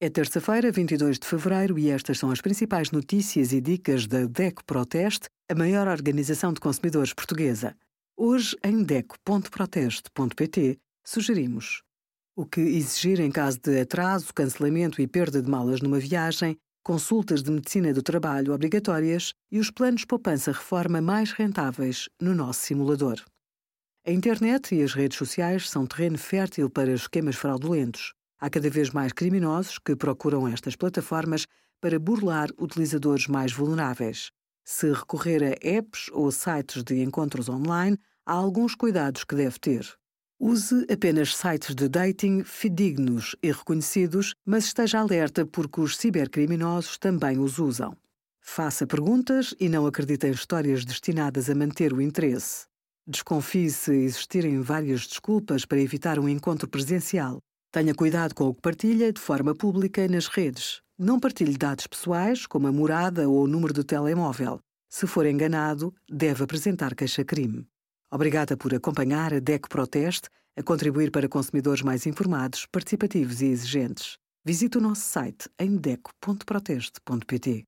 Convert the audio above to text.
É terça-feira, 22 de fevereiro, e estas são as principais notícias e dicas da DECO Proteste, a maior organização de consumidores portuguesa. Hoje, em DECO.proteste.pt, sugerimos o que exigir em caso de atraso, cancelamento e perda de malas numa viagem, consultas de medicina do trabalho obrigatórias e os planos poupança-reforma mais rentáveis no nosso simulador. A internet e as redes sociais são terreno fértil para esquemas fraudulentos. Há cada vez mais criminosos que procuram estas plataformas para burlar utilizadores mais vulneráveis. Se recorrer a apps ou sites de encontros online, há alguns cuidados que deve ter. Use apenas sites de dating fidedignos e reconhecidos, mas esteja alerta porque os cibercriminosos também os usam. Faça perguntas e não acredite em histórias destinadas a manter o interesse. Desconfie se existirem várias desculpas para evitar um encontro presencial. Tenha cuidado com o que partilha de forma pública nas redes. Não partilhe dados pessoais, como a morada ou o número do telemóvel. Se for enganado, deve apresentar queixa-crime. Obrigada por acompanhar a DECO Proteste a contribuir para consumidores mais informados, participativos e exigentes. Visite o nosso site em deco.proteste.pt.